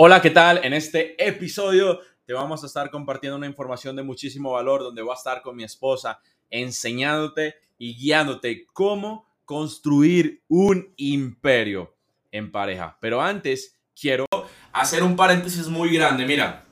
Hola, ¿qué tal? En este episodio te vamos a estar compartiendo una información de muchísimo valor donde voy a estar con mi esposa enseñándote y guiándote cómo construir un imperio en pareja. Pero antes quiero hacer un paréntesis muy grande. Mira,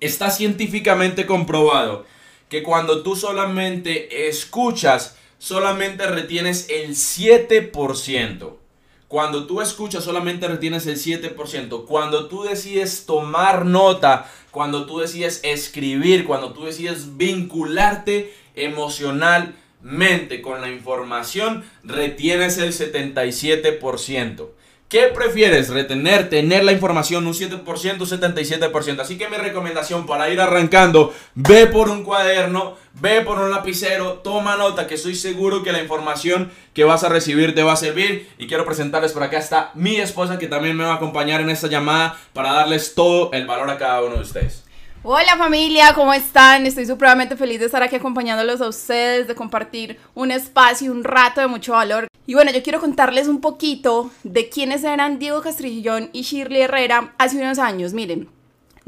está científicamente comprobado que cuando tú solamente escuchas, solamente retienes el 7%. Cuando tú escuchas solamente retienes el 7%. Cuando tú decides tomar nota, cuando tú decides escribir, cuando tú decides vincularte emocionalmente con la información, retienes el 77%. ¿Qué prefieres? ¿Retener, tener la información un 7%, 77%? Así que mi recomendación para ir arrancando, ve por un cuaderno, ve por un lapicero, toma nota, que estoy seguro que la información que vas a recibir te va a servir. Y quiero presentarles por acá está mi esposa que también me va a acompañar en esta llamada para darles todo el valor a cada uno de ustedes. Hola familia, ¿cómo están? Estoy supremamente feliz de estar aquí acompañándolos a ustedes, de compartir un espacio, un rato de mucho valor. Y bueno, yo quiero contarles un poquito de quiénes eran Diego Castrillón y Shirley Herrera hace unos años. Miren,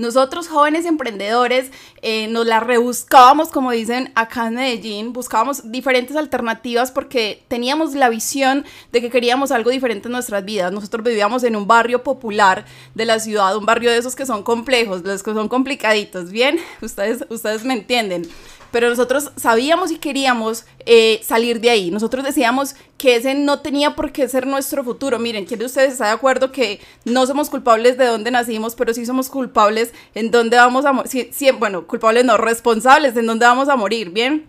nosotros jóvenes emprendedores eh, nos la rebuscábamos, como dicen acá en Medellín, buscábamos diferentes alternativas porque teníamos la visión de que queríamos algo diferente en nuestras vidas. Nosotros vivíamos en un barrio popular de la ciudad, un barrio de esos que son complejos, los que son complicaditos, ¿bien? Ustedes, ustedes me entienden pero nosotros sabíamos y queríamos eh, salir de ahí. Nosotros decíamos que ese no tenía por qué ser nuestro futuro. Miren, ¿quién de ustedes está de acuerdo que no somos culpables de dónde nacimos, pero sí somos culpables en dónde vamos a morir? bueno, culpables no, responsables en dónde vamos a morir, ¿bien?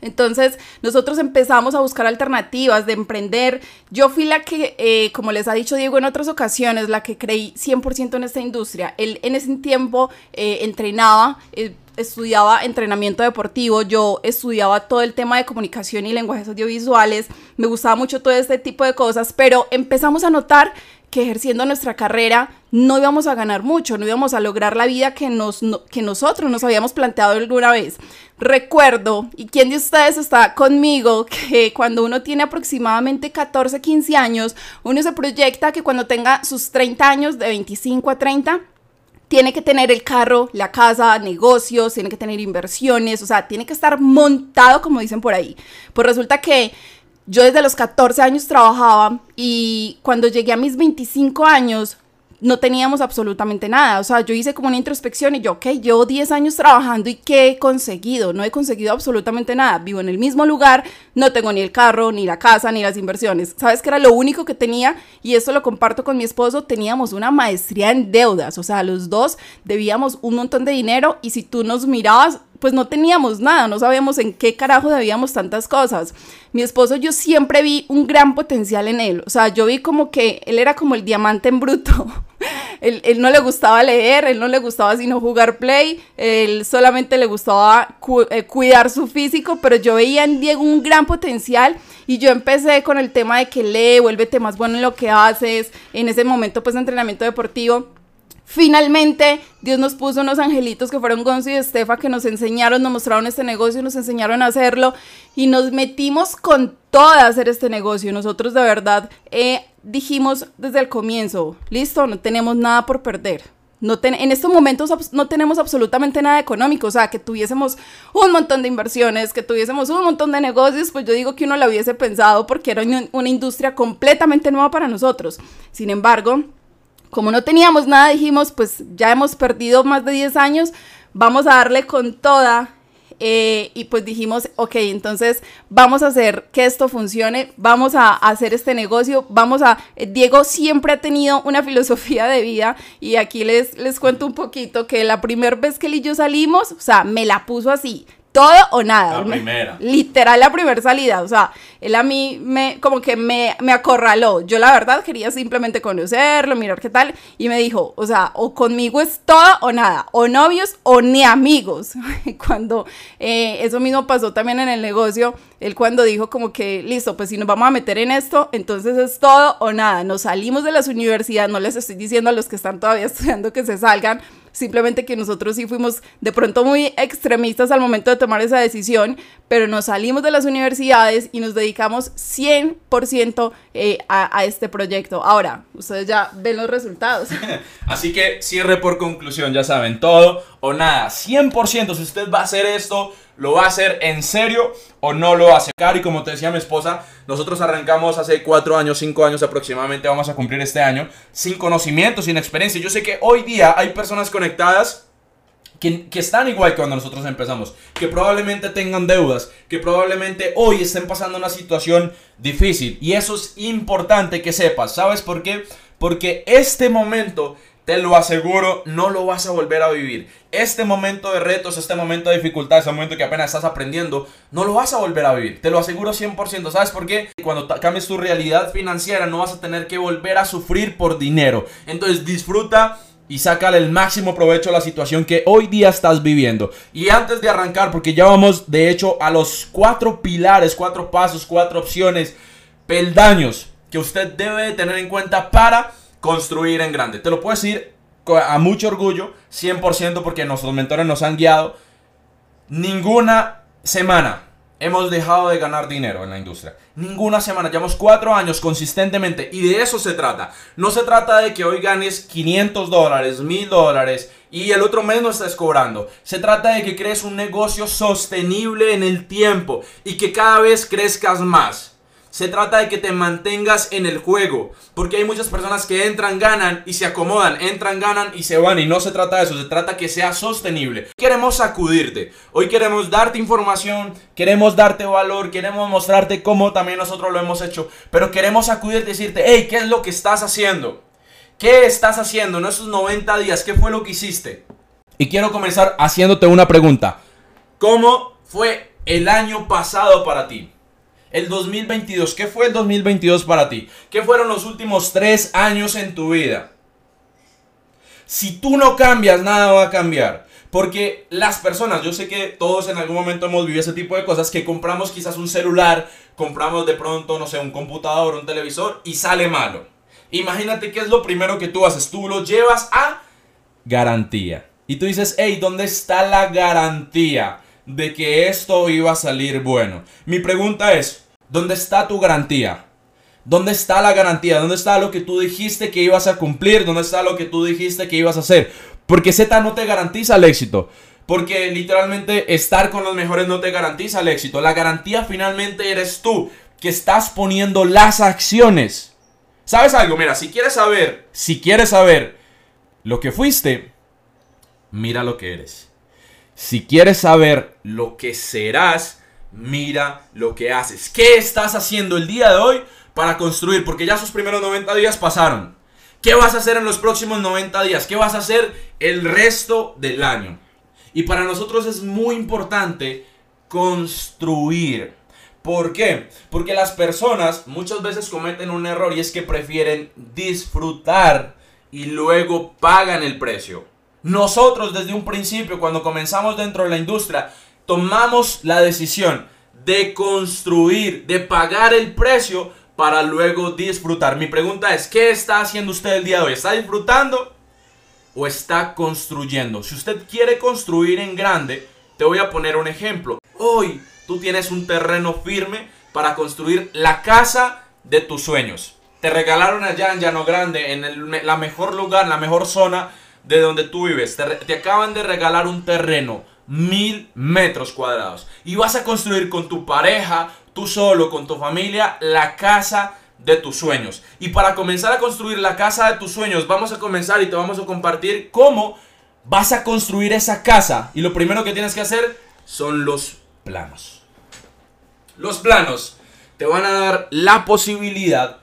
Entonces nosotros empezamos a buscar alternativas de emprender. Yo fui la que, eh, como les ha dicho Diego en otras ocasiones, la que creí 100% en esta industria. Él en ese tiempo eh, entrenaba estudiaba entrenamiento deportivo, yo estudiaba todo el tema de comunicación y lenguajes audiovisuales, me gustaba mucho todo este tipo de cosas, pero empezamos a notar que ejerciendo nuestra carrera no íbamos a ganar mucho, no íbamos a lograr la vida que, nos, que nosotros nos habíamos planteado alguna vez. Recuerdo, y quién de ustedes está conmigo, que cuando uno tiene aproximadamente 14, 15 años, uno se proyecta que cuando tenga sus 30 años, de 25 a 30, tiene que tener el carro, la casa, negocios, tiene que tener inversiones, o sea, tiene que estar montado, como dicen por ahí. Pues resulta que yo desde los 14 años trabajaba y cuando llegué a mis 25 años no teníamos absolutamente nada. O sea, yo hice como una introspección y yo, ok, llevo 10 años trabajando y ¿qué he conseguido? No he conseguido absolutamente nada. Vivo en el mismo lugar, no tengo ni el carro, ni la casa, ni las inversiones. ¿Sabes qué era lo único que tenía? Y esto lo comparto con mi esposo, teníamos una maestría en deudas. O sea, los dos debíamos un montón de dinero y si tú nos mirabas, pues no teníamos nada, no sabíamos en qué carajo debíamos tantas cosas. Mi esposo, yo siempre vi un gran potencial en él, o sea, yo vi como que él era como el diamante en bruto. él, no le gustaba leer, él no le gustaba sino jugar play, él solamente le gustaba eh, cuidar su físico, pero yo veía en Diego un gran potencial y yo empecé con el tema de que lee, vuélvete más bueno en lo que haces, en ese momento pues entrenamiento deportivo Finalmente, Dios nos puso unos angelitos que fueron Gonzo y Estefa que nos enseñaron, nos mostraron este negocio, nos enseñaron a hacerlo y nos metimos con todo a hacer este negocio. Nosotros de verdad eh, dijimos desde el comienzo, listo, no tenemos nada por perder. No en estos momentos no tenemos absolutamente nada económico, o sea, que tuviésemos un montón de inversiones, que tuviésemos un montón de negocios, pues yo digo que uno lo hubiese pensado porque era una industria completamente nueva para nosotros. Sin embargo, como no teníamos nada, dijimos, pues ya hemos perdido más de 10 años, vamos a darle con toda. Eh, y pues dijimos, ok, entonces vamos a hacer que esto funcione, vamos a, hacer este negocio, vamos a... Eh, Diego siempre ha tenido una filosofía de vida y aquí les, les cuento un poquito que la primera vez que él y yo salimos, o sea, me la puso así, todo o nada. La primera. Literal la primera salida. O sea, él a mí me, como que me, me acorraló. Yo la verdad quería simplemente conocerlo, mirar qué tal. Y me dijo, o sea, o conmigo es todo o nada. O novios o ni amigos. cuando eh, eso mismo pasó también en el negocio, él cuando dijo como que, listo, pues si nos vamos a meter en esto, entonces es todo o nada. Nos salimos de las universidades, no les estoy diciendo a los que están todavía estudiando que se salgan, simplemente que nosotros sí fuimos de pronto muy extremistas al momento de tomar esa decisión, pero nos salimos de las universidades y nos dedicamos 100% eh, a, a este proyecto. Ahora, ustedes ya ven los resultados. Así que cierre por conclusión, ya saben, todo o nada, 100% si usted va a hacer esto, lo va a hacer en serio o no lo hace. Y como te decía mi esposa, nosotros arrancamos hace cuatro años, cinco años aproximadamente, vamos a cumplir este año, sin conocimiento, sin experiencia. Yo sé que hoy día hay personas conectadas que, que, están igual que cuando nosotros empezamos, que probablemente tengan deudas, que probablemente hoy estén pasando una situación difícil. Y eso es importante que sepas. ¿Sabes por qué? Porque este momento te lo aseguro, no lo vas a volver a vivir. Este momento de retos, este momento de dificultad, ese momento que apenas estás aprendiendo, no lo vas a volver a vivir. Te lo aseguro 100%. ¿Sabes por qué? Cuando cambies tu realidad financiera, no vas a tener que volver a sufrir por dinero. Entonces disfruta y sácale el máximo provecho a la situación que hoy día estás viviendo. Y antes de arrancar, porque ya vamos de hecho a los cuatro pilares, cuatro pasos, cuatro opciones, peldaños que usted debe tener en cuenta para construir en grande. Te lo puedo decir a mucho orgullo, 100% porque nuestros mentores nos han guiado. Ninguna semana hemos dejado de ganar dinero en la industria. Ninguna semana. Llevamos cuatro años consistentemente y de eso se trata. No se trata de que hoy ganes 500 dólares, 1000 dólares y el otro mes no estés cobrando. Se trata de que crees un negocio sostenible en el tiempo y que cada vez crezcas más. Se trata de que te mantengas en el juego. Porque hay muchas personas que entran, ganan y se acomodan. Entran, ganan y se van. Y no se trata de eso. Se trata que sea sostenible. Queremos sacudirte. Hoy queremos darte información. Queremos darte valor. Queremos mostrarte cómo también nosotros lo hemos hecho. Pero queremos sacudirte y decirte, hey, ¿qué es lo que estás haciendo? ¿Qué estás haciendo en esos 90 días? ¿Qué fue lo que hiciste? Y quiero comenzar haciéndote una pregunta. ¿Cómo fue el año pasado para ti? El 2022, ¿qué fue el 2022 para ti? ¿Qué fueron los últimos tres años en tu vida? Si tú no cambias, nada va a cambiar. Porque las personas, yo sé que todos en algún momento hemos vivido ese tipo de cosas, que compramos quizás un celular, compramos de pronto, no sé, un computador, un televisor y sale malo. Imagínate qué es lo primero que tú haces. Tú lo llevas a garantía. Y tú dices, hey, ¿dónde está la garantía? De que esto iba a salir bueno. Mi pregunta es, ¿dónde está tu garantía? ¿Dónde está la garantía? ¿Dónde está lo que tú dijiste que ibas a cumplir? ¿Dónde está lo que tú dijiste que ibas a hacer? Porque Z no te garantiza el éxito. Porque literalmente estar con los mejores no te garantiza el éxito. La garantía finalmente eres tú, que estás poniendo las acciones. ¿Sabes algo? Mira, si quieres saber, si quieres saber lo que fuiste, mira lo que eres. Si quieres saber lo que serás, mira lo que haces. ¿Qué estás haciendo el día de hoy para construir? Porque ya sus primeros 90 días pasaron. ¿Qué vas a hacer en los próximos 90 días? ¿Qué vas a hacer el resto del año? Y para nosotros es muy importante construir. ¿Por qué? Porque las personas muchas veces cometen un error y es que prefieren disfrutar y luego pagan el precio. Nosotros desde un principio, cuando comenzamos dentro de la industria, tomamos la decisión de construir, de pagar el precio para luego disfrutar. Mi pregunta es, ¿qué está haciendo usted el día de hoy? ¿Está disfrutando o está construyendo? Si usted quiere construir en grande, te voy a poner un ejemplo. Hoy tú tienes un terreno firme para construir la casa de tus sueños. Te regalaron allá en Llano Grande, en el la mejor lugar, la mejor zona de donde tú vives. Te, acaban de regalar un terreno, mil metros cuadrados. Y vas a construir con tu pareja, tú solo, con tu familia, la casa de tus sueños. Y para comenzar a construir la casa de tus sueños, vamos a comenzar y te vamos a compartir cómo vas a construir esa casa. Y lo primero que tienes que hacer son los planos. Los planos te van a dar la posibilidad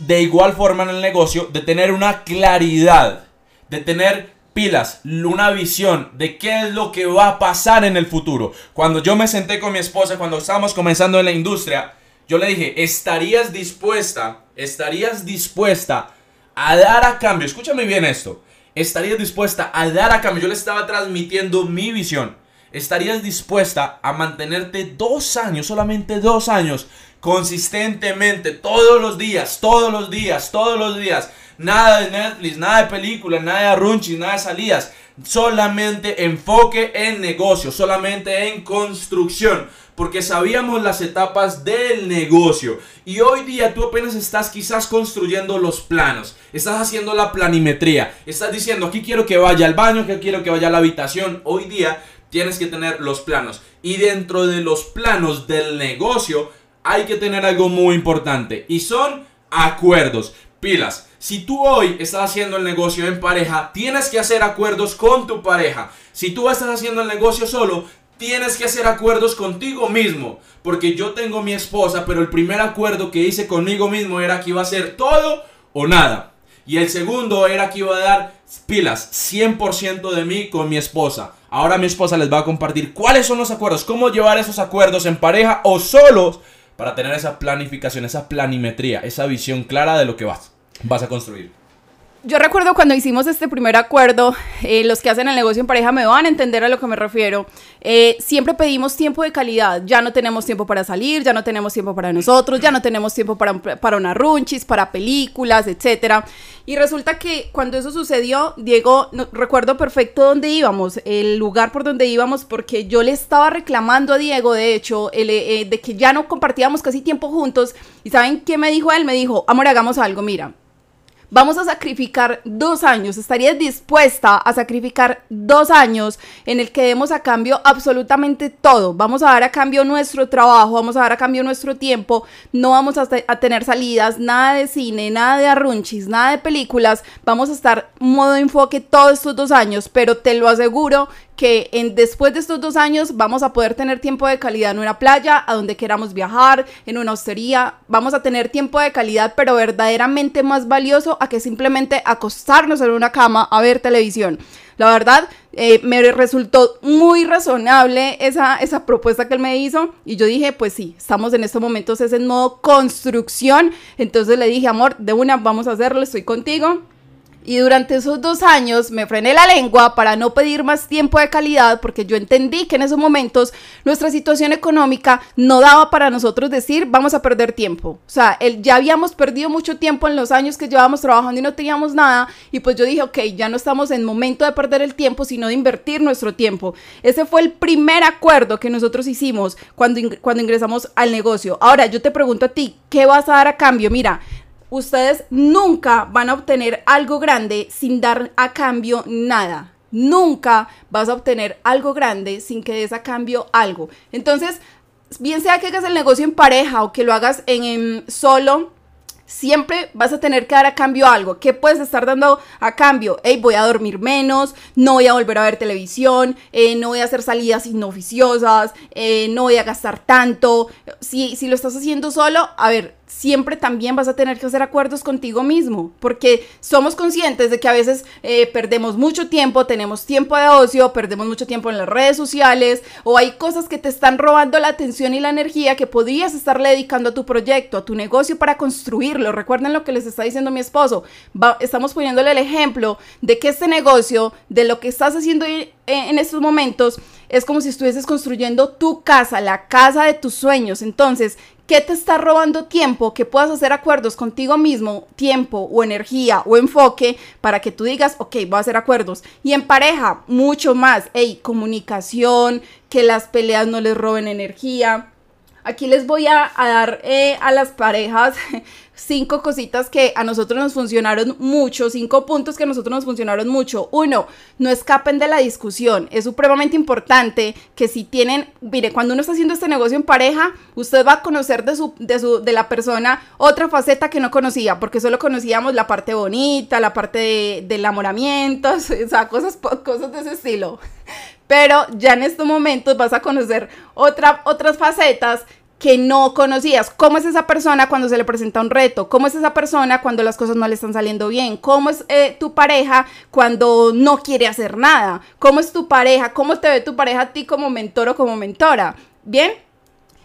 de igual forma en el negocio de tener una claridad de tener pilas, una visión de qué es lo que va a pasar en el futuro. Cuando yo me senté con mi esposa, cuando estábamos comenzando en la industria, yo le dije, ¿estarías dispuesta, estarías dispuesta a dar a cambio? Escúchame bien esto. ¿Estarías dispuesta a dar a cambio? Yo le estaba transmitiendo mi visión. ¿Estarías dispuesta a mantenerte dos años, solamente dos años, consistentemente, todos los días, todos los días, todos los días? Nada de Netflix, nada de películas, nada de arrunchis, nada de salidas. Solamente enfoque en negocio, solamente en construcción. Porque sabíamos las etapas del negocio. Y hoy día tú apenas estás quizás construyendo los planos. Estás haciendo la planimetría. Estás diciendo, aquí quiero que vaya al baño, aquí quiero que vaya a la habitación. Hoy día tienes que tener los planos. Y dentro de los planos del negocio hay que tener algo muy importante. Y son acuerdos. Pilas. Si tú hoy estás haciendo el negocio en pareja, tienes que hacer acuerdos con tu pareja. Si tú estás haciendo el negocio solo, tienes que hacer acuerdos contigo mismo. Porque yo tengo mi esposa, pero el primer acuerdo que hice conmigo mismo era que iba a hacer todo o nada. Y el segundo era que iba a dar pilas 100% de mí con mi esposa. Ahora mi esposa les va a compartir cuáles son los acuerdos, cómo llevar esos acuerdos en pareja o solos para tener esa planificación, esa planimetría, esa visión clara de lo que vas, vas a construir. Yo recuerdo cuando hicimos este primer acuerdo, eh, los que hacen el negocio en pareja me van a entender a lo que me refiero. Eh, siempre pedimos tiempo de calidad. Ya no tenemos tiempo para salir, ya no tenemos tiempo para nosotros, ya no tenemos tiempo para, para una runchis, para películas, etc. Y resulta que cuando eso sucedió, Diego, recuerdo perfecto dónde íbamos, el lugar por donde íbamos, porque yo le estaba reclamando a Diego, de hecho, eh, de que ya no compartíamos casi tiempo juntos. ¿Y saben qué me dijo él? Me dijo, amor, hagamos algo, mira vamos a sacrificar dos años, estarías dispuesta a sacrificar dos años en el que demos a cambio absolutamente todo. Vamos a dar a cambio nuestro trabajo, vamos a dar a cambio nuestro tiempo, no vamos a, tener salidas, nada de cine, nada de arrunchis, nada de películas, vamos a estar modo enfoque todos estos dos años, pero te lo aseguro que en, después de estos dos años vamos a poder tener tiempo de calidad en una playa, a donde queramos viajar, en una hostería, vamos a tener tiempo de calidad, pero verdaderamente más valioso a que simplemente acostarnos en una cama a ver televisión. La verdad, eh, me resultó muy razonable esa, propuesta que él me hizo y yo dije, pues sí, estamos en estos momentos es en modo construcción, entonces le dije, amor, de una, vamos a hacerlo, estoy contigo. Y durante esos dos años me frené la lengua para no pedir más tiempo de calidad porque yo entendí que en esos momentos nuestra situación económica no daba para nosotros decir vamos a perder tiempo. O sea, el, ya habíamos perdido mucho tiempo en los años que llevábamos trabajando y no teníamos nada. Y pues yo dije, ok, ya no estamos en momento de perder el tiempo, sino de invertir nuestro tiempo. Ese fue el primer acuerdo que nosotros hicimos cuando, cuando ingresamos al negocio. Ahora yo te pregunto a ti, ¿qué vas a dar a cambio? Mira, ustedes nunca van a obtener algo grande sin dar a cambio nada. Nunca vas a obtener algo grande sin que des a cambio algo. Entonces, bien sea que hagas el negocio en pareja o que lo hagas en, solo, siempre vas a tener que dar a cambio algo. ¿Qué puedes estar dando a cambio? Hey, voy a dormir menos, no voy a volver a ver televisión, eh, no voy a hacer salidas inoficiosas, eh, no voy a gastar tanto. Si, si lo estás haciendo solo, a ver, siempre también vas a tener que hacer acuerdos contigo mismo, porque somos conscientes de que a veces eh, perdemos mucho tiempo, tenemos tiempo de ocio, perdemos mucho tiempo en las redes sociales, o hay cosas que te están robando la atención y la energía que podrías estarle dedicando a tu proyecto, a tu negocio para construirlo. Recuerden lo que les está diciendo mi esposo. estamos poniéndole el ejemplo de que este negocio, de lo que estás haciendo en estos momentos, es como si estuvieses construyendo tu casa, la casa de tus sueños. Entonces, ¿Qué te está robando tiempo? Que puedas hacer acuerdos contigo mismo, tiempo o energía o enfoque para que tú digas, ok, voy a hacer acuerdos. Y en pareja, mucho más. Hey, comunicación, que las peleas no les roben energía. Aquí les voy a, dar eh, a las parejas cinco cositas que a nosotros nos funcionaron mucho, cinco puntos que a nosotros nos funcionaron mucho. Uno, no escapen de la discusión. Es supremamente importante que si tienen, mire, cuando uno está haciendo este negocio en pareja, usted va a conocer de, su, de, su, de la persona otra faceta que no conocía, porque solo conocíamos la parte bonita, la parte de, del enamoramiento, o sea, cosas, cosas de ese estilo. Pero ya en estos momentos vas a conocer otra, otras facetas que no conocías. ¿Cómo es esa persona cuando se le presenta un reto? ¿Cómo es esa persona cuando las cosas no le están saliendo bien? ¿Cómo es eh, tu pareja cuando no quiere hacer nada? ¿Cómo es tu pareja? ¿Cómo te ve tu pareja a ti como mentor o como mentora? ¿Bien?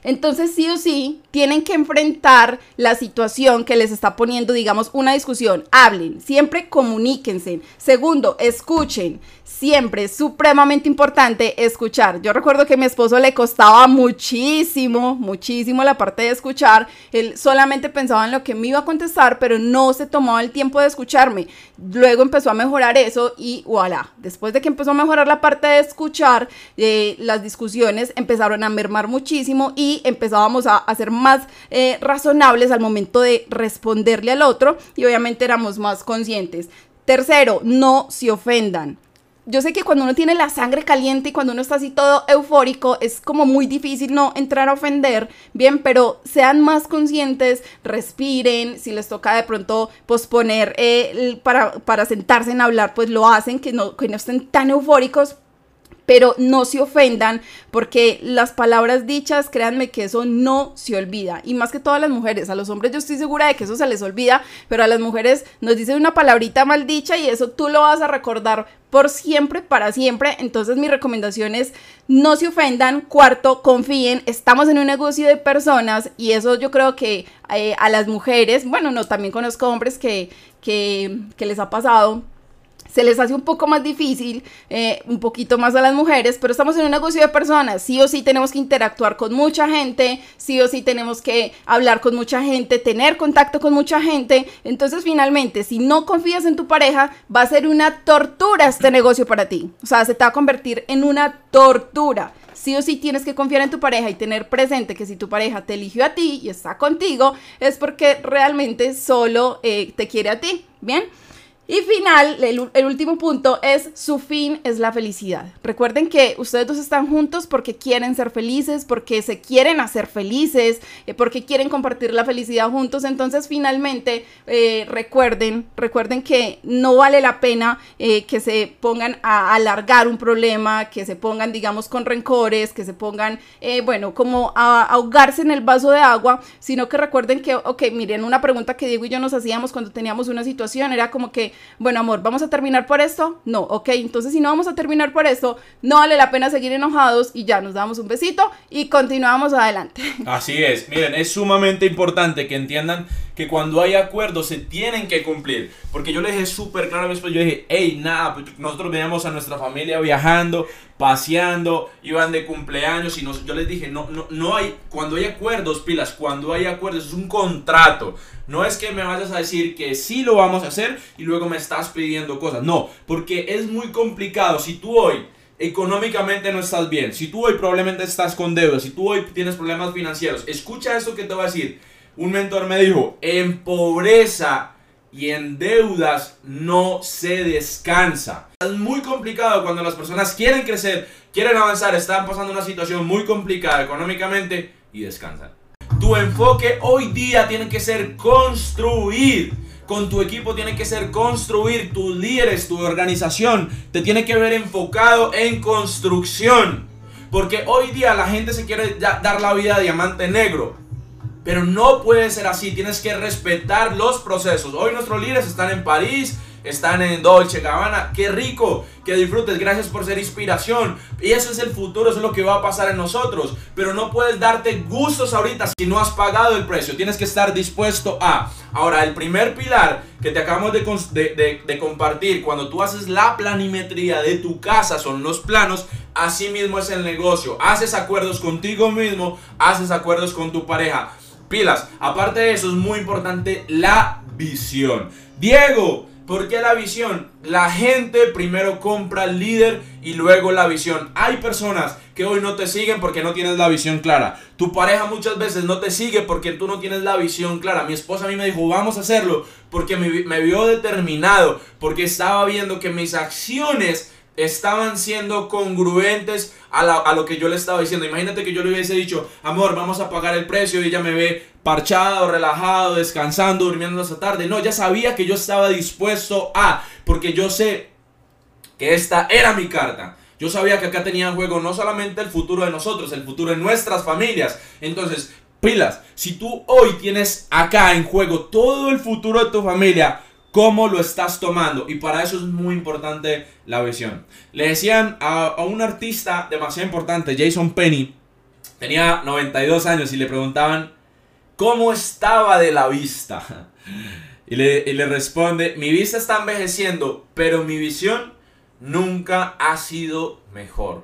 Entonces sí o sí tienen que enfrentar la situación que les está poniendo, digamos, una discusión. Hablen, siempre comuníquense. Segundo, escuchen siempre es supremamente importante escuchar. Yo recuerdo que a mi esposo le costaba muchísimo, muchísimo la parte de escuchar. Él solamente pensaba en lo que me iba a contestar, pero no se tomaba el tiempo de escucharme. Luego empezó a mejorar eso y voilà. Después de que empezó a mejorar la parte de escuchar, eh, las discusiones empezaron a mermar muchísimo y empezábamos a, ser más eh, razonables al momento de responderle al otro y obviamente éramos más conscientes. Tercero, no se ofendan yo sé que cuando uno tiene la sangre caliente y cuando uno está así todo eufórico, es como muy difícil no entrar a ofender, bien, pero sean más conscientes, respiren, si les toca de pronto posponer eh, para, para sentarse en hablar, pues lo hacen, que no, que no estén tan eufóricos, pero no se ofendan porque las palabras dichas, créanme que eso no se olvida. Y más que todas las mujeres, a los hombres yo estoy segura de que eso se les olvida, pero a las mujeres nos dicen una palabrita mal dicha y eso tú lo vas a recordar por siempre, para siempre. Entonces mi recomendación es no se ofendan. Cuarto, confíen. Estamos en un negocio de personas y eso yo creo que eh, a las mujeres, bueno, no, también conozco hombres que, que, que les ha pasado se les hace un poco más difícil, eh, un poquito más a las mujeres, pero estamos en un negocio de personas, sí o sí tenemos que interactuar con mucha gente, sí o sí tenemos que hablar con mucha gente, tener contacto con mucha gente, entonces finalmente, si no confías en tu pareja, va a ser una tortura este negocio para ti, o sea, se te va a convertir en una tortura. Sí o sí tienes que confiar en tu pareja y tener presente que si tu pareja te eligió a ti y está contigo, es porque realmente solo eh, te quiere a ti, ¿bien? Y final, el, último punto es su fin es la felicidad. Recuerden que ustedes dos están juntos porque quieren ser felices, porque se quieren hacer felices, eh, porque quieren compartir la felicidad juntos. Entonces, finalmente, eh, recuerden, recuerden que no vale la pena eh, que se pongan a alargar un problema, que se pongan, digamos, con rencores, que se pongan, bueno, como a ahogarse en el vaso de agua, sino que recuerden que, ok, miren, una pregunta que Diego y yo nos hacíamos cuando teníamos una situación era como que bueno, amor, ¿vamos a terminar por esto? No, ok, entonces si no vamos a terminar por esto, no vale la pena seguir enojados y ya nos damos un besito y continuamos adelante. Así es, miren, es sumamente importante que entiendan que cuando hay acuerdos se tienen que cumplir. Porque yo le dije súper claro después, yo dije, hey, nada, pues, nosotros veníamos a nuestra familia viajando, paseando, iban de cumpleaños y yo les dije, no, no, no hay, cuando hay acuerdos, pilas, cuando hay acuerdos es un contrato. No es que me vayas a decir que sí lo vamos a hacer y luego me estás pidiendo cosas. No, porque es muy complicado. Si tú hoy económicamente no estás bien, si tú hoy probablemente estás con deudas, si tú hoy tienes problemas financieros, escucha esto que te voy a decir un mentor me dijo, en pobreza y en deudas no se descansa. Es muy complicado cuando las personas quieren crecer, quieren avanzar, están pasando una situación muy complicada económicamente y descansan. Tu enfoque hoy día tiene que ser construir. Con tu equipo tiene que ser construir. Tus líderes, tu organización, te tiene que ver enfocado en construcción. Porque hoy día la gente se quiere dar la vida a diamante negro. Pero no puede ser así, tienes que respetar los procesos. Hoy nuestros líderes están en París, están en Dolce Gabbana. Qué rico, que disfrutes. Gracias por ser inspiración. Y eso es el futuro, eso es lo que va a pasar en nosotros. Pero no puedes darte gustos ahorita si no has pagado el precio. Tienes que estar dispuesto a. Ahora, el primer pilar que te acabamos de, de compartir, cuando tú haces la planimetría de tu casa, son los planos. Así mismo es el negocio. Haces acuerdos contigo mismo, haces acuerdos con tu pareja pilas. Aparte de eso, es muy importante la visión. Diego, ¿por qué la visión? La gente primero compra el líder y luego la visión. Hay personas que hoy no te siguen porque no tienes la visión clara. Tu pareja muchas veces no te sigue porque tú no tienes la visión clara. Mi esposa a mí me dijo, vamos a hacerlo porque me, me vio determinado, porque estaba viendo que mis acciones estaban siendo congruentes a, lo que yo le estaba diciendo. Imagínate que yo le hubiese dicho, amor, vamos a pagar el precio y ella me ve parchado, relajado, descansando, durmiendo esta tarde. No, ya sabía que yo estaba dispuesto a, porque yo sé que esta era mi carta. Yo sabía que acá tenía en juego no solamente el futuro de nosotros, el futuro de nuestras familias. Entonces, pilas. Si tú hoy tienes acá en juego todo el futuro de tu familia, ¿cómo lo estás tomando? Y para eso es muy importante la visión. Le decían a, un artista demasiado importante, Jason Penny, tenía 92 años y le preguntaban cómo estaba de la vista. Y le, y le, responde, mi vista está envejeciendo, pero mi visión nunca ha sido mejor.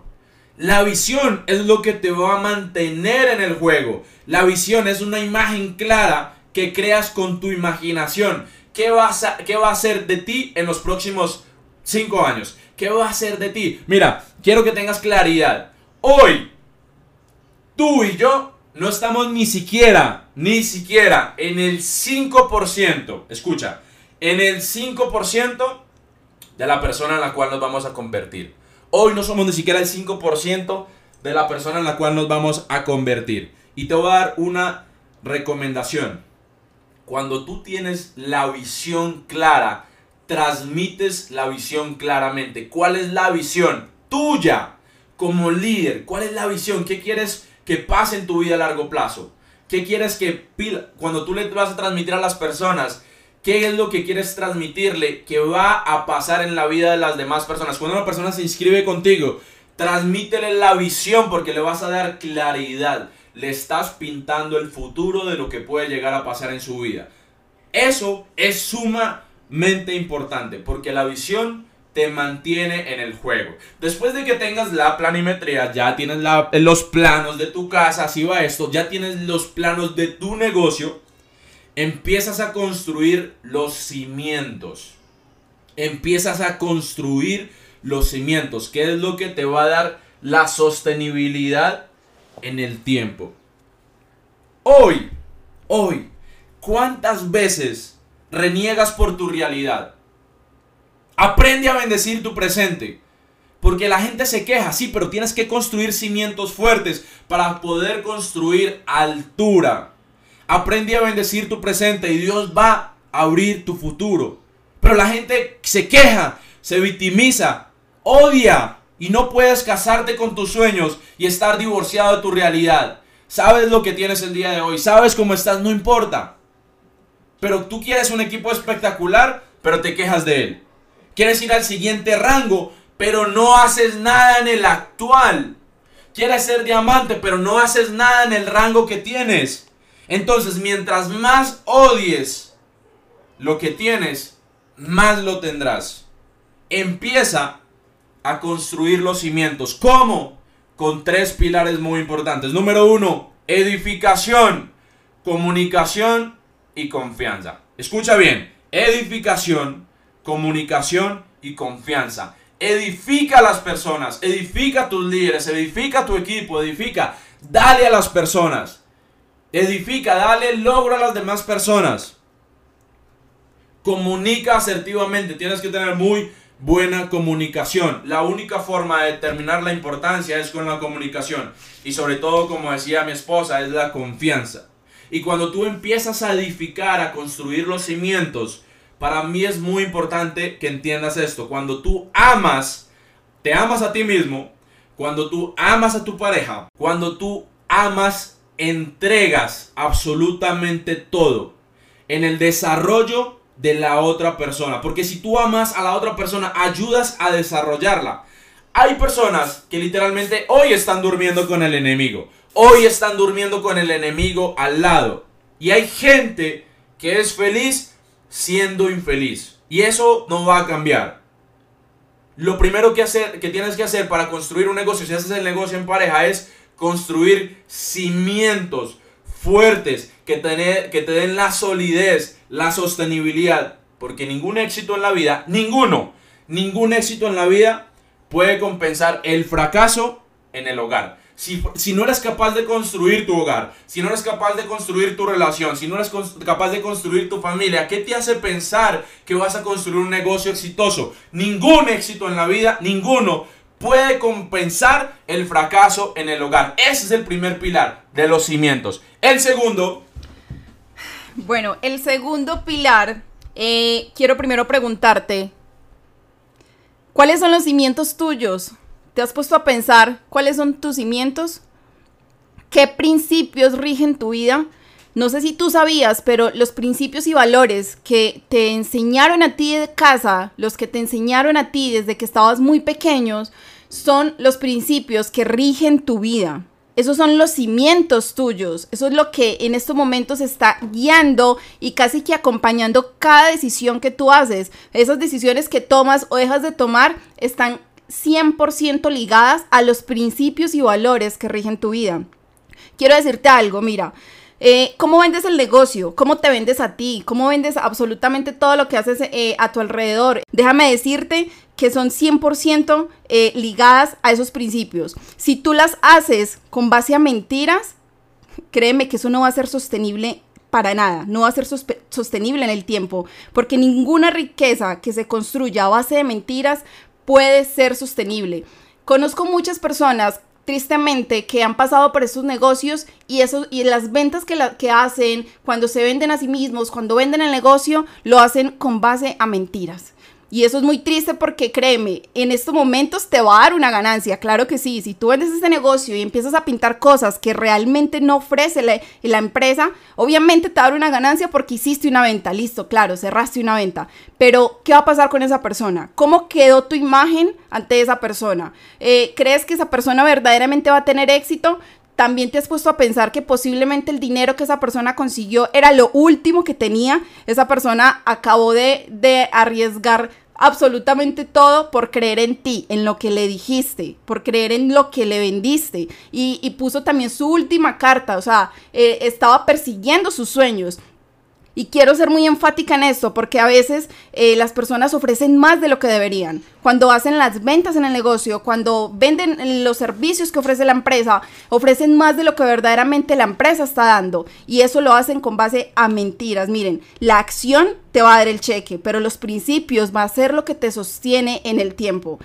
La visión es lo que te va a mantener en el juego. La visión es una imagen clara que creas con tu imaginación. ¿Qué, vas a, qué va a ser de ti en los próximos 5 años? ¿Qué va a ser de ti? Mira, quiero que tengas claridad. Hoy, tú y yo no estamos ni siquiera, ni siquiera en el 5%. Escucha, en el 5% de la persona en la cual nos vamos a convertir. Hoy no somos ni siquiera el 5% de la persona en la cual nos vamos a convertir. Y te voy a dar una recomendación. Cuando tú tienes la visión clara, transmites la visión claramente. ¿Cuál es la visión tuya como líder? ¿Cuál es la visión? ¿Qué quieres que pase en tu vida a largo plazo? ¿Qué quieres que cuando tú le vas a transmitir a las personas? ¿Qué es lo que quieres transmitirle que va a pasar en la vida de las demás personas? Cuando una persona se inscribe contigo, transmítele la visión porque le vas a dar claridad. Le estás pintando el futuro de lo que puede llegar a pasar en su vida. Eso es sumamente importante porque la visión te mantiene en el juego. Después de que tengas la planimetría, ya tienes los planos de tu casa, así va esto, ya tienes los planos de tu negocio empiezas a construir los cimientos. Empiezas a construir los cimientos, que es lo que te va a dar la sostenibilidad en el tiempo. Hoy, hoy, ¿cuántas veces reniegas por tu realidad? Aprende a bendecir tu presente. Porque la gente se queja, sí, pero tienes que construir cimientos fuertes para poder construir altura. Aprende a bendecir tu presente y Dios va a abrir tu futuro. Pero la gente se queja, se victimiza, odia y no puedes casarte con tus sueños y estar divorciado de tu realidad. Sabes lo que tienes el día de hoy, sabes cómo estás, no importa. Pero tú quieres un equipo espectacular, pero te quejas de él. Quieres ir al siguiente rango, pero no haces nada en el actual. Quieres ser diamante, pero no haces nada en el rango que tienes. Entonces, mientras más odies lo que tienes, más lo tendrás. Empieza a construir los cimientos. ¿Cómo? Con tres pilares muy importantes. Número uno, edificación, comunicación y confianza. Escucha bien, edificación, comunicación y confianza. Edifica a las personas, edifica a tus líderes, edifica a tu equipo, edifica, dale a las personas. Edifica, dale logro a las demás personas. Comunica asertivamente. Tienes que tener muy buena comunicación. La única forma de determinar la importancia es con la comunicación. Y sobre todo, como decía mi esposa, es la confianza. Y cuando tú empiezas a edificar, a construir los cimientos, para mí es muy importante que entiendas esto. Cuando tú amas, te amas a ti mismo, cuando tú amas a tu pareja, cuando tú amas entregas absolutamente todo en el desarrollo de la otra persona. Porque si tú amas a la otra persona, ayudas a desarrollarla. Hay personas que literalmente hoy están durmiendo con el enemigo. Hoy están durmiendo con el enemigo al lado. Y hay gente que es feliz siendo infeliz. Y eso no va a cambiar. Lo primero que, hacer, que tienes que hacer para construir un negocio, si haces el negocio en pareja, es construir cimientos fuertes que te, den la solidez, la sostenibilidad. Porque ningún éxito en la vida, ninguno, ningún éxito en la vida puede compensar el fracaso en el hogar. Si, si, no eres capaz de construir tu hogar, si no eres capaz de construir tu relación, si no eres capaz de construir tu familia, ¿qué te hace pensar que vas a construir un negocio exitoso? Ningún éxito en la vida, ninguno puede compensar el fracaso en el hogar. Ese es el primer pilar de los cimientos. El segundo... Bueno, el segundo pilar, eh, quiero primero preguntarte, ¿cuáles son los cimientos tuyos? ¿Te has puesto a pensar cuáles son tus cimientos? ¿Qué principios rigen tu vida? No sé si tú sabías, pero los principios y valores que te enseñaron a ti de casa, los que te enseñaron a ti desde que estabas muy pequeños, son los principios que rigen tu vida. Esos son los cimientos tuyos. Eso es lo que en estos momentos está guiando y casi que acompañando cada decisión que tú haces. Esas decisiones que tomas o dejas de tomar están 100% ligadas a los principios y valores que rigen tu vida. Quiero decirte algo, mira, eh, ¿Cómo vendes el negocio? ¿Cómo te vendes a ti? ¿Cómo vendes absolutamente todo lo que haces eh, a tu alrededor? Déjame decirte que son 100% eh, ligadas a esos principios. Si tú las haces con base a mentiras, créeme que eso no va a ser sostenible para nada, no va a ser sostenible en el tiempo, porque ninguna riqueza que se construya a base de mentiras puede ser sostenible. Conozco muchas personas tristemente que han pasado por estos negocios y eso y las ventas que, la, que hacen cuando se venden a sí mismos, cuando venden el negocio, lo hacen con base a mentiras. Y eso es muy triste porque créeme, en estos momentos te va a dar una ganancia, claro que sí. Si tú vendes este negocio y empiezas a pintar cosas que realmente no ofrece la, la, empresa, obviamente te va a dar una ganancia porque hiciste una venta, listo, claro, cerraste una venta. Pero, ¿qué va a pasar con esa persona? ¿Cómo quedó tu imagen ante esa persona? Eh, ¿Crees que esa persona verdaderamente va a tener éxito? también te has puesto a pensar que posiblemente el dinero que esa persona consiguió era lo último que tenía. Esa persona acabó de, de arriesgar absolutamente todo por creer en ti, en lo que le dijiste, por creer en lo que le vendiste. Y, puso también su última carta, o sea, eh, estaba persiguiendo sus sueños. Y quiero ser muy enfática en esto porque a veces eh, las personas ofrecen más de lo que deberían. Cuando hacen las ventas en el negocio, cuando venden los servicios que ofrece la empresa, ofrecen más de lo que verdaderamente la empresa está dando. Y eso lo hacen con base a mentiras. Miren, la acción te va a dar el cheque, pero los principios va a ser lo que te sostiene en el tiempo.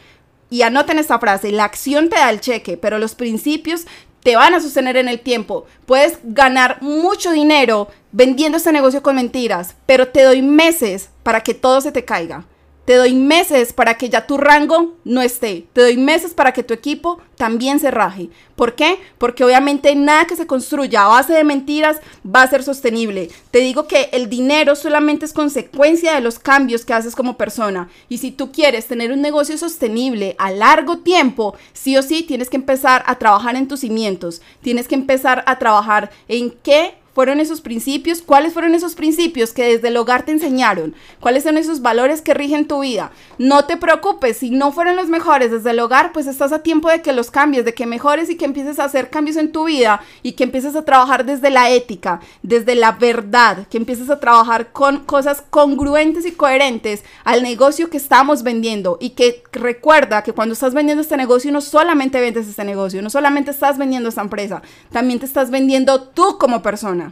Y anoten esta frase, la acción te da el cheque, pero los principios te van a sostener en el tiempo. Puedes ganar mucho dinero vendiendo este negocio con mentiras, pero te doy meses para que todo se te caiga. Te doy meses para que ya tu rango no esté. Te doy meses para que tu equipo también se raje. ¿Por qué? Porque obviamente nada que se construya a base de mentiras va a ser sostenible. Te digo que el dinero solamente es consecuencia de los cambios que haces como persona. Y si tú quieres tener un negocio sostenible a largo tiempo, sí o sí tienes que empezar a trabajar en tus cimientos. Tienes que empezar a trabajar en qué fueron esos principios? ¿Cuáles fueron esos principios que desde el hogar te enseñaron? ¿Cuáles son esos valores que rigen tu vida? No te preocupes, si no fueron los mejores desde el hogar, pues estás a tiempo de que los cambies, de que mejores y que empieces a hacer cambios en tu vida y que empieces a trabajar desde la ética, desde la verdad, que empieces a trabajar con cosas congruentes y coherentes al negocio que estamos vendiendo y que recuerda que cuando estás vendiendo este negocio no solamente vendes este negocio, no solamente estás vendiendo esta empresa, también te estás vendiendo tú como persona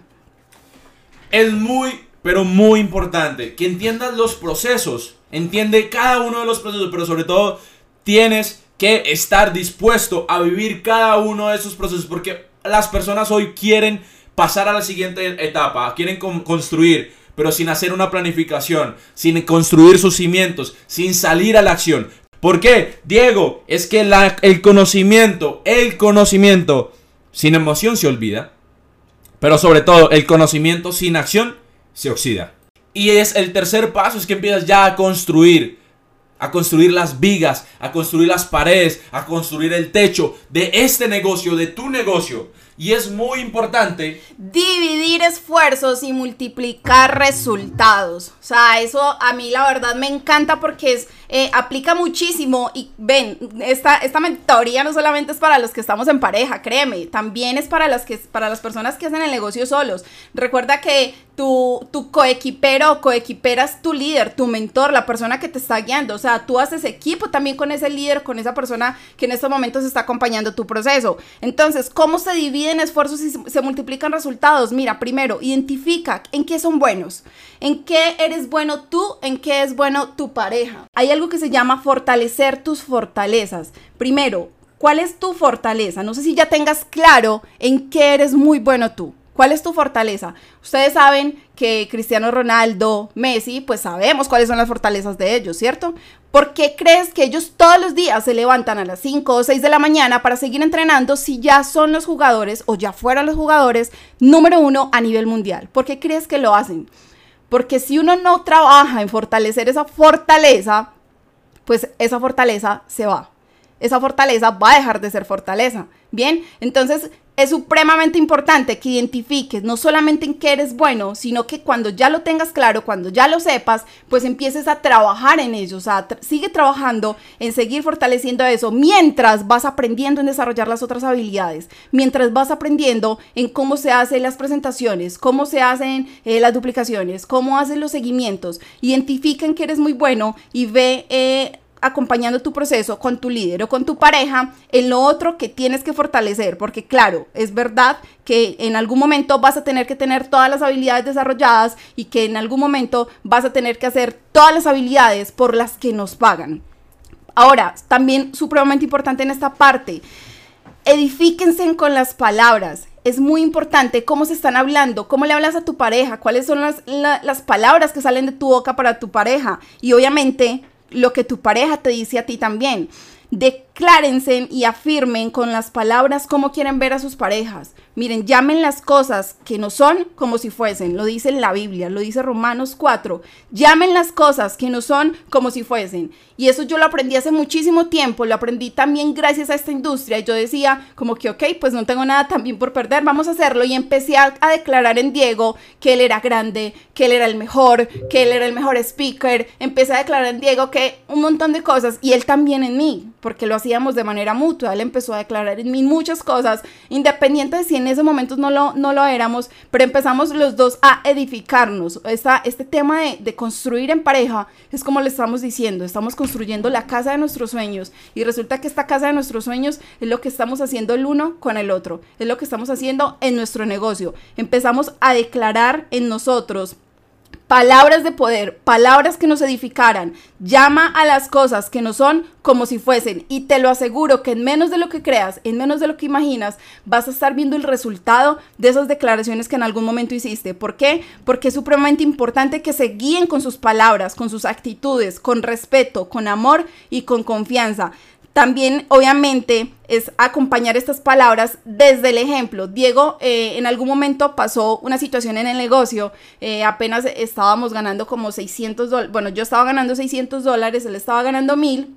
es muy, pero muy importante que entiendas los procesos. Entiende cada uno de los procesos, pero sobre todo tienes que estar dispuesto a vivir cada uno de esos procesos porque las personas hoy quieren pasar a la siguiente etapa, quieren construir, pero sin hacer una planificación, sin construir sus cimientos, sin salir a la acción. ¿Por qué? Diego, es que el conocimiento, el conocimiento sin emoción se olvida. Pero sobre todo, el conocimiento sin acción se oxida. Y es el tercer paso, es que empiezas ya a construir, a construir las vigas, a construir las paredes, a construir el techo de este negocio, de tu negocio. Y es muy importante dividir esfuerzos y multiplicar resultados. O sea, eso a mí la verdad me encanta porque es, eh, aplica muchísimo y ven, esta, esta mentoría no solamente es para los que estamos en pareja, créeme, también es para las, que, para las personas que hacen el negocio solos. Recuerda que tu, tu coequipero o coequipera tu líder, tu mentor, la persona que te está guiando. O sea, tú haces equipo también con ese líder, con esa persona que en estos momentos está acompañando tu proceso. Entonces, ¿cómo se dividen esfuerzos y se multiplican resultados? Mira, primero, identifica en qué son buenos, en qué eres bueno tú, en qué es bueno tu pareja. Hay algo que se llama fortalecer tus fortalezas. Primero, ¿cuál es tu fortaleza? No sé si ya tengas claro en qué eres muy bueno tú. ¿Cuál es tu fortaleza? Ustedes saben que Cristiano Ronaldo, Messi, pues sabemos cuáles son las fortalezas de ellos, ¿cierto? ¿Por qué crees que ellos todos los días se levantan a las 5 o 6 de la mañana para seguir entrenando si ya son los jugadores o ya fueron los jugadores número uno a nivel mundial? ¿Por qué crees que lo hacen? Porque si uno no trabaja en fortalecer esa fortaleza, pues esa fortaleza se va. Esa fortaleza va a dejar de ser fortaleza. Bien, entonces es supremamente importante que identifiques no solamente en qué eres bueno, sino que cuando ya lo tengas claro, cuando ya lo sepas, pues empieces a trabajar en ello. O sea, sigue trabajando en seguir fortaleciendo eso mientras vas aprendiendo en desarrollar las otras habilidades, mientras vas aprendiendo en cómo se hacen las presentaciones, cómo se hacen eh, las duplicaciones, cómo hacen los seguimientos. Identifica en qué eres muy bueno y ve... Eh, acompañando tu proceso con tu líder o con tu pareja en lo otro que tienes que fortalecer, porque claro, es verdad que en algún momento vas a tener que tener todas las habilidades desarrolladas y que en algún momento vas a tener que hacer todas las habilidades por las que nos pagan. Ahora, también supremamente importante en esta parte, edifíquense con las palabras. Es muy importante cómo se están hablando, cómo le hablas a tu pareja, cuáles son las, las palabras que salen de tu boca para tu pareja. Y obviamente lo que tu pareja te dice a ti también. Declárense y afirmen con las palabras cómo quieren ver a sus parejas. Miren, llamen las cosas que no son como si fuesen. Lo dice la Biblia, lo dice Romanos 4. Llamen las cosas que no son como si fuesen. Y eso yo lo aprendí hace muchísimo tiempo, lo aprendí también gracias a esta industria. Yo decía como que, ok, pues no tengo nada también por perder, vamos a hacerlo. Y empecé a, a declarar en Diego que él era grande, que él era el mejor, que él era el mejor speaker. Empecé a declarar en Diego que un montón de cosas y él también en mí, porque lo hacíamos de manera mutua. Él empezó a declarar en mí muchas cosas, independiente de si en ese momento no lo, no lo éramos, pero empezamos los dos a edificarnos. Esta, este tema de, de construir en pareja es como le estamos diciendo, estamos construyendo la casa de nuestros sueños y resulta que esta casa de nuestros sueños es lo que estamos haciendo el uno con el otro, es lo que estamos haciendo en nuestro negocio. Empezamos a declarar en nosotros palabras de poder, palabras que nos edificaran. Llama a las cosas que no son como si fuesen. Y te lo aseguro que en menos de lo que creas, en menos de lo que imaginas, vas a estar viendo el resultado de esas declaraciones que en algún momento hiciste. ¿Por qué? Porque es supremamente importante que se guíen con sus palabras, con sus actitudes, con respeto, con amor y con confianza. También, obviamente, es acompañar estas palabras desde el ejemplo. Diego eh, en algún momento pasó una situación en el negocio, eh, apenas estábamos ganando como 600 dólares, bueno, yo estaba ganando 600 dólares, él estaba ganando 1000.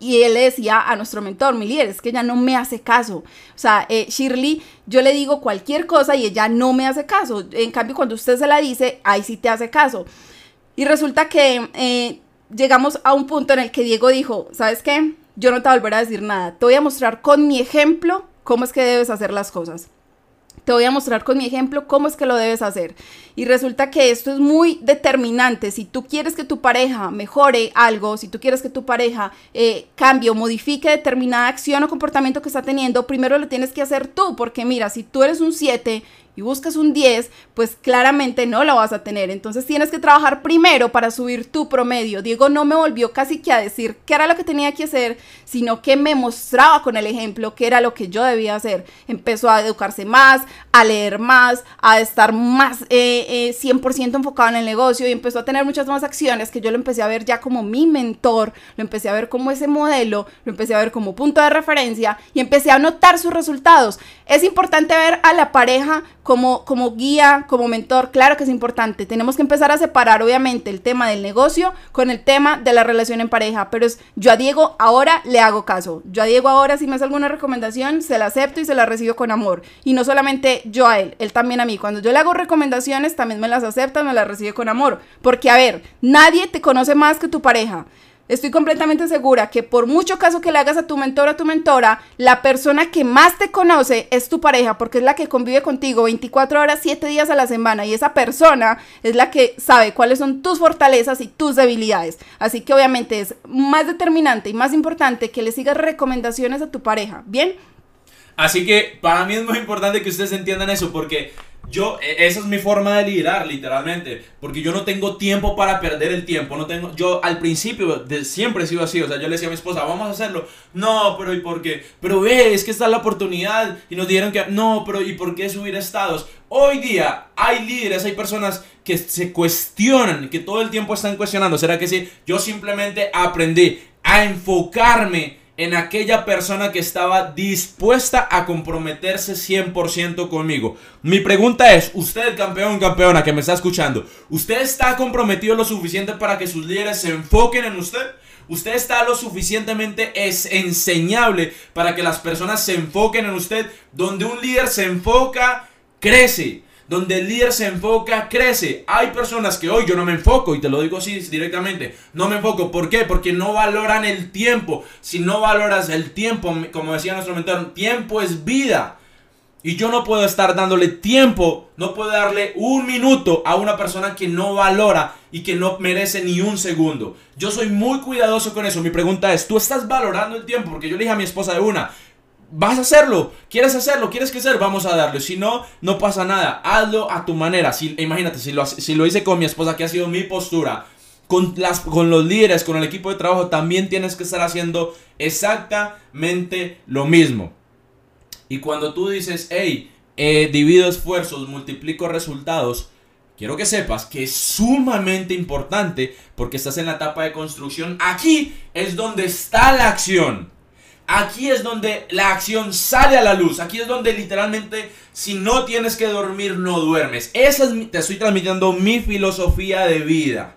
Y él le decía a nuestro mentor, mi líder, es que ella no me hace caso. O sea, eh, Shirley, yo le digo cualquier cosa y ella no me hace caso. En cambio, cuando usted se la dice, ahí sí te hace caso. Y resulta que llegamos a un punto en el que Diego dijo, ¿sabes qué? Yo no te voy a volver a decir nada. Te voy a mostrar con mi ejemplo cómo es que debes hacer las cosas. Te voy a mostrar con mi ejemplo cómo es que lo debes hacer. Y resulta que esto es muy determinante. Si tú quieres que tu pareja mejore algo, si tú quieres que tu pareja eh, cambie o modifique determinada acción o comportamiento que está teniendo, primero lo tienes que hacer tú. Porque mira, si tú eres un 7 y buscas un 10, pues claramente no lo vas a tener. Entonces tienes que trabajar primero para subir tu promedio. Diego no me volvió casi que a decir qué era lo que tenía que hacer, sino que me mostraba con el ejemplo qué era lo que yo debía hacer. Empezó a educarse más, a leer más, a estar más eh, 100% eh, enfocado en el negocio y empezó a tener muchas más acciones que yo lo empecé a ver ya como mi mentor, lo empecé a ver como ese modelo, lo empecé a ver como punto de referencia y empecé a notar sus resultados. Es importante ver a la pareja como, como guía, como mentor, claro que es importante. Tenemos que empezar a separar, obviamente, el tema del negocio con el tema de la relación en pareja. Pero es, yo a Diego ahora le hago caso. Yo a Diego ahora, si me hace alguna recomendación, se la acepto y se la recibo con amor. Y no solamente yo a él, él también a mí. Cuando yo le hago recomendaciones, también me las acepta, me las recibe con amor. Porque, a ver, nadie te conoce más que tu pareja. Estoy completamente segura que por mucho caso que le hagas a tu mentor o a tu mentora, la persona que más te conoce es tu pareja, porque es la que convive contigo 24 horas, 7 días a la semana, y esa persona es la que sabe cuáles son tus fortalezas y tus debilidades. Así que obviamente es más determinante y más importante que le sigas recomendaciones a tu pareja, ¿bien? Así que para mí es muy importante que ustedes entiendan eso, porque yo, e, esa es mi forma de liderar, literalmente, porque yo no tengo tiempo para perder el tiempo, no tengo, yo al principio de, siempre he sido así, o sea, yo le decía a mi esposa, vamos a hacerlo, no, pero ¿y por qué? Pero ve, es que está la oportunidad, y nos dijeron que, no, pero ¿y por qué subir estados? Hoy día hay líderes, hay personas que se cuestionan, que todo el tiempo están cuestionando, ¿será que sí? Yo simplemente aprendí a enfocarme en aquella persona que estaba dispuesta a comprometerse 100% conmigo. Mi pregunta es, usted campeón, campeona que me está escuchando, ¿usted está comprometido lo suficiente para que sus líderes se enfoquen en usted? ¿Usted está lo suficientemente enseñable para que las personas se enfoquen en usted? Donde un líder se enfoca, crece donde el líder se enfoca, crece. Hay personas que hoy yo no me enfoco, y te lo digo así directamente, no me enfoco. ¿Por qué? Porque no valoran el tiempo. Si no valoras el tiempo, como decía nuestro mentor, tiempo es vida. Y yo no puedo estar dándole tiempo, no puedo darle un minuto a una persona que no valora y que no merece ni un segundo. Yo soy muy cuidadoso con eso. Mi pregunta es, ¿tú estás valorando el tiempo? Porque yo le dije a mi esposa de una, vas a hacerlo, quieres hacerlo, quieres crecer, vamos a darle. Si no, no pasa nada. Hazlo a tu manera. Si, imagínate, si lo, si lo hice con mi esposa, que ha sido mi postura, con, las, con los líderes, con el equipo de trabajo, también tienes que estar haciendo exactamente lo mismo. Y cuando tú dices, hey, eh, divido esfuerzos, multiplico resultados, quiero que sepas que es sumamente importante porque estás en la etapa de construcción. Aquí es donde está la acción. Aquí es donde la acción sale a la luz. Aquí es donde literalmente si no tienes que dormir no duermes. Esa es te estoy transmitiendo mi filosofía de vida.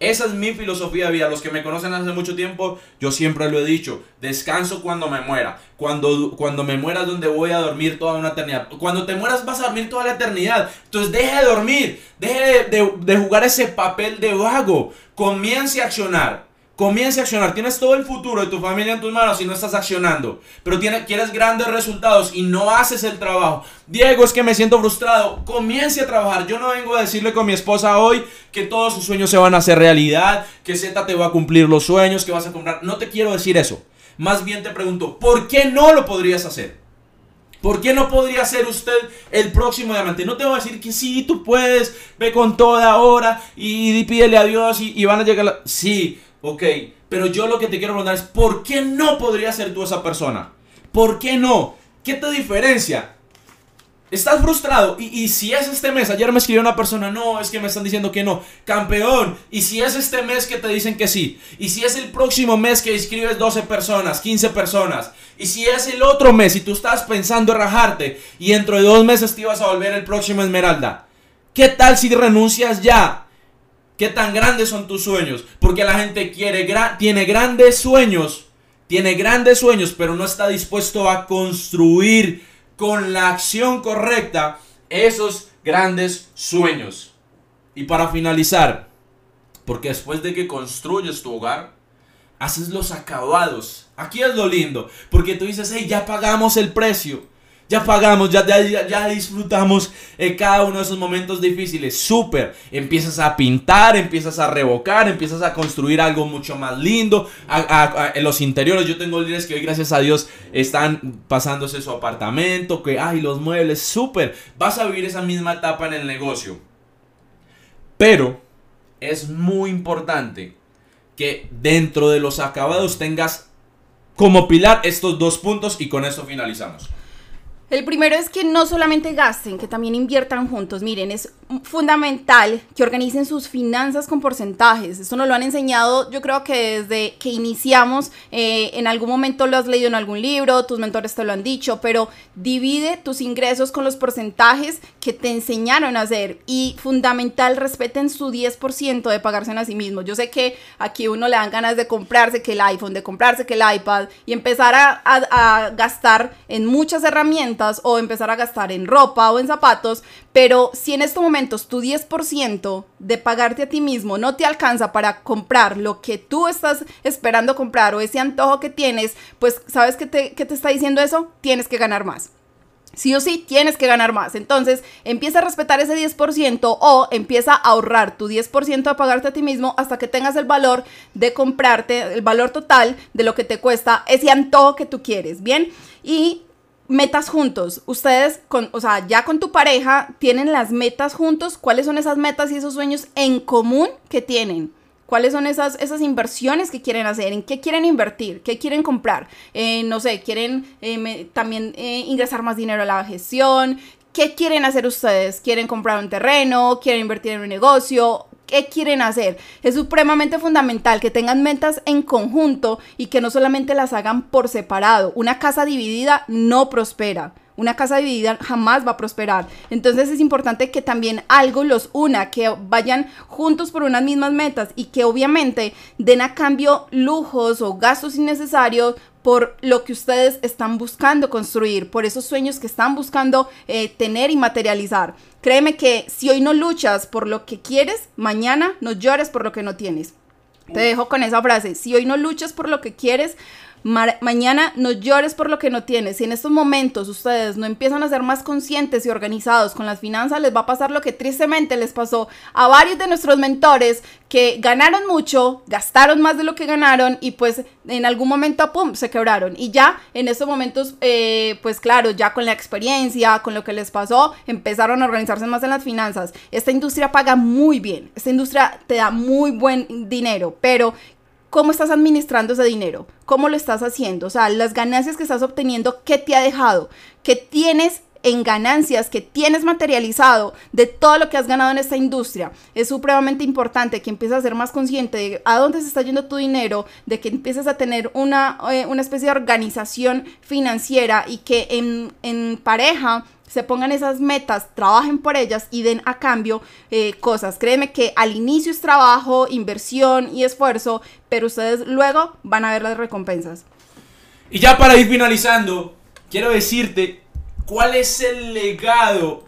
Esa es mi filosofía de vida. Los que me conocen hace mucho tiempo, yo siempre lo he dicho. Descanso cuando me muera. Cuando, cuando me muera es donde voy a dormir toda una eternidad. Cuando te mueras vas a dormir toda la eternidad. Entonces deje de dormir. Deje de, de jugar ese papel de vago. Comience a accionar. Comience a accionar. Tienes todo el futuro de tu familia en tus manos y no estás accionando. Pero tienes, quieres grandes resultados y no haces el trabajo. Diego, es que me siento frustrado. Comience a trabajar. Yo no vengo a decirle con mi esposa hoy que todos sus sueños se van a hacer realidad, que Z te va a cumplir los sueños, que vas a comprar. No te quiero decir eso. Más bien te pregunto, ¿por qué no lo podrías hacer? ¿Por qué no podría ser usted el próximo diamante? No te voy a decir que sí, tú puedes, ve con toda hora y, pídele a Dios y, y van a llegar. La... Sí, Ok, pero yo lo que te quiero preguntar es, ¿por qué no podría ser tú esa persona? ¿Por qué no? ¿Qué te diferencia? Estás frustrado y, si es este mes, ayer me escribió una persona, no, es que me están diciendo que no, campeón, y si es este mes que te dicen que sí, y si es el próximo mes que inscribes 12 personas, 15 personas, y si es el otro mes y tú estás pensando en rajarte y dentro de dos meses te ibas a volver el próximo Esmeralda, ¿qué tal si renuncias ya? ¿Qué tan grandes son tus sueños? Porque la gente quiere tiene grandes sueños, tiene grandes sueños, pero no está dispuesto a construir con la acción correcta esos grandes sueños. Y para finalizar, porque después de que construyes tu hogar, haces los acabados. Aquí es lo lindo, porque tú dices, hey, ya pagamos el precio ya pagamos, ya, ya, disfrutamos eh, cada uno de esos momentos difíciles. Súper. Empiezas a pintar, empiezas a revocar, empiezas a construir algo mucho más lindo. en los interiores, yo tengo líderes que hoy, gracias a Dios, están pasándose su apartamento, que, ay, los muebles, súper. Vas a vivir esa misma etapa en el negocio. Pero es muy importante que dentro de los acabados tengas como pilar estos dos puntos y con esto finalizamos. El primero es que no solamente gasten, que también inviertan juntos. Miren, es fundamental que organicen sus finanzas con porcentajes. Esto nos lo han enseñado, yo creo que desde que iniciamos, eh, en algún momento lo has leído en algún libro, tus mentores te lo han dicho, pero divide tus ingresos con los porcentajes que te enseñaron a hacer. Y fundamental, respeten su 10% de pagarse a sí mismos. Yo sé que aquí uno le dan ganas de comprarse que el iPhone, de comprarse que el iPad y empezar a gastar en muchas herramientas o empezar a gastar en ropa o en zapatos, pero si en estos momentos tu 10% de pagarte a ti mismo no te alcanza para comprar lo que tú estás esperando comprar o ese antojo que tienes, pues ¿sabes qué te, qué te está diciendo eso? Tienes que ganar más. Sí o sí, tienes que ganar más. Entonces, empieza a respetar ese 10% o empieza a ahorrar tu 10% de pagarte a ti mismo hasta que tengas el valor de comprarte, el valor total de lo que te cuesta ese antojo que tú quieres, ¿bien? Y metas juntos. Ustedes, con, o sea, ya con tu pareja, tienen las metas juntos. ¿Cuáles son esas metas y esos sueños en común que tienen? ¿Cuáles son esas, esas inversiones que quieren hacer? ¿En qué quieren invertir? ¿Qué quieren comprar? Eh, no sé, quieren eh, también eh, ingresar más dinero a la gestión. ¿Qué quieren hacer ustedes? ¿Quieren comprar un terreno? ¿Quieren invertir en un negocio? Qué quieren hacer. Es supremamente fundamental que tengan metas en conjunto y que no solamente las hagan por separado. Una casa dividida no prospera. Una casa dividida jamás va a prosperar. Entonces es importante que también algo los una, que vayan juntos por unas mismas metas y que obviamente den a cambio lujos o gastos innecesarios por lo que ustedes están buscando construir, por esos sueños que están buscando eh, tener y materializar. Créeme que si hoy no luchas por lo que quieres, mañana no llores por lo que no tienes. Te dejo con esa frase, si hoy no luchas por lo que quieres, mañana no llores por lo que no tienes. Si en estos momentos ustedes no empiezan a ser más conscientes y organizados con las finanzas, les va a pasar lo que tristemente les pasó a varios de nuestros mentores que ganaron mucho, gastaron más de lo que ganaron y pues en algún momento, ¡pum!, se quebraron. Y ya en estos momentos, eh, pues claro, ya con la experiencia, con lo que les pasó, empezaron a organizarse más en las finanzas. Esta industria paga muy bien, esta industria te da muy buen dinero, pero cómo estás administrando ese dinero, cómo lo estás haciendo, o sea, las ganancias que estás obteniendo, qué te ha dejado, qué tienes en ganancias que tienes materializado de todo lo que has ganado en esta industria. Es supremamente importante que empieces a ser más consciente de a dónde se está yendo tu dinero, de que empieces a tener una, eh, una especie de organización financiera y que en, en pareja se pongan esas metas, trabajen por ellas y den a cambio eh, cosas. Créeme que al inicio es trabajo, inversión y esfuerzo, pero ustedes luego van a ver las recompensas. Y ya para ir finalizando, quiero decirte cuál es el legado,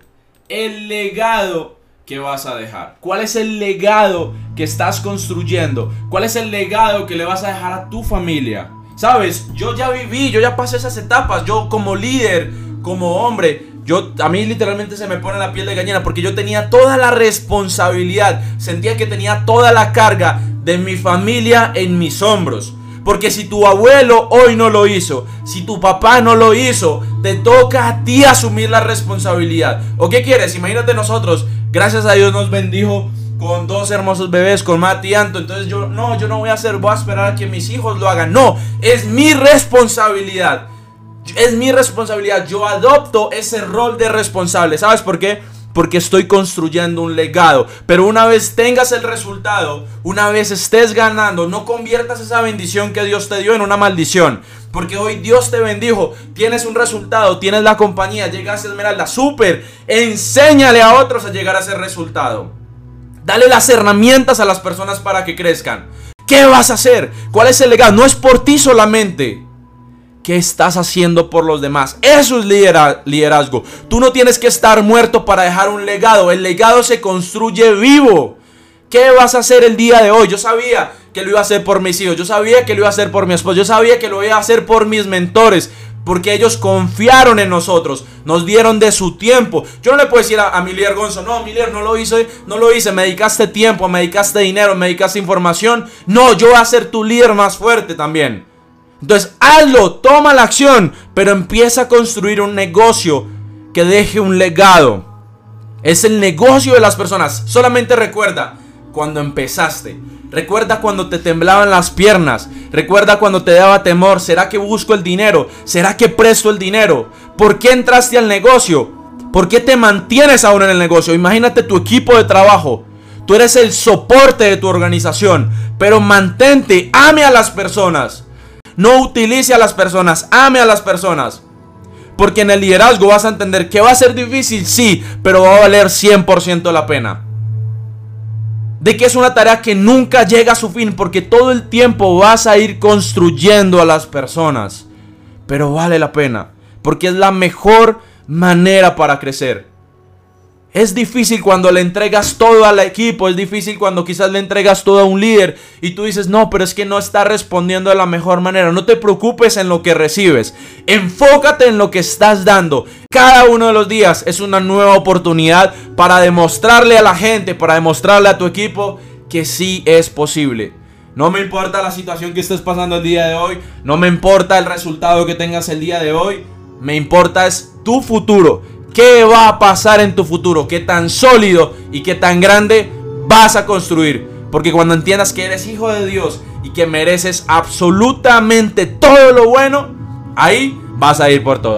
el legado que vas a dejar. ¿Cuál es el legado que estás construyendo? ¿Cuál es el legado que le vas a dejar a tu familia? Sabes, yo ya viví, yo ya pasé esas etapas, yo como líder, como hombre, yo, a mí literalmente se me pone la piel de gallina porque yo tenía toda la responsabilidad, sentía que tenía toda la carga de mi familia en mis hombros. Porque si tu abuelo hoy no lo hizo, si tu papá no lo hizo, te toca a ti asumir la responsabilidad. ¿O qué quieres? Imagínate nosotros, gracias a Dios nos bendijo con dos hermosos bebés, con Mati y. Entonces yo, no, yo no voy a hacer, voy a esperar a que mis hijos lo hagan. No, es mi responsabilidad. Es mi responsabilidad. Yo adopto ese rol de responsable. ¿Sabes por qué? Porque estoy construyendo un legado. Pero una vez tengas el resultado, una vez estés ganando, no conviertas esa bendición que Dios te dio en una maldición. Porque hoy Dios te bendijo, tienes un resultado, tienes la compañía, llegaste a Esmeralda, súper. Enséñale a otros a llegar a ese resultado. Dale las herramientas a las personas para que crezcan. ¿Qué vas a hacer? ¿Cuál es el legado? No es por ti solamente. ¿Qué estás haciendo por los demás? Eso es liderazgo. Tú no tienes que estar muerto para dejar un legado. El legado se construye vivo. ¿Qué vas a hacer el día de hoy? Yo sabía que lo iba a hacer por mis hijos. Yo sabía que lo iba a hacer por mi esposo. Yo sabía que lo iba a hacer por mis mentores. Porque ellos confiaron en nosotros. Nos dieron de su tiempo. Yo no le puedo decir a, líder Gonzo, no, mi no lo hice, no lo hice. Me dedicaste tiempo, me dedicaste dinero, me dedicaste información. No, yo voy a ser tu líder más fuerte también. Entonces, hazlo, toma la acción, pero empieza a construir un negocio que deje un legado. Es el negocio de las personas. Solamente recuerda cuando empezaste. Recuerda cuando te temblaban las piernas. Recuerda cuando te daba temor. ¿Será que busco el dinero? ¿Será que presto el dinero? ¿Por qué entraste al negocio? ¿Por qué te mantienes aún en el negocio? Imagínate tu equipo de trabajo. Tú eres el soporte de tu organización. Pero mantente, ame a las personas. No utilice a las personas, ame a las personas. Porque en el liderazgo vas a entender que va a ser difícil, sí, pero va a valer 100% la pena. De que es una tarea que nunca llega a su fin, porque todo el tiempo vas a ir construyendo a las personas. Pero vale la pena, porque es la mejor manera para crecer. Es difícil cuando le entregas todo al equipo, es difícil cuando quizás le entregas todo a un líder y tú dices, no, pero es que no está respondiendo de la mejor manera. No te preocupes en lo que recibes, enfócate en lo que estás dando. Cada uno de los días es una nueva oportunidad para demostrarle a la gente, para demostrarle a tu equipo que sí es posible. No me importa la situación que estés pasando el día de hoy, no me importa el resultado que tengas el día de hoy, me importa es tu futuro. ¿Qué va a pasar en tu futuro? ¿Qué tan sólido y qué tan grande vas a construir? Porque cuando entiendas que eres hijo de Dios y que mereces absolutamente todo lo bueno, ahí vas a ir por todo.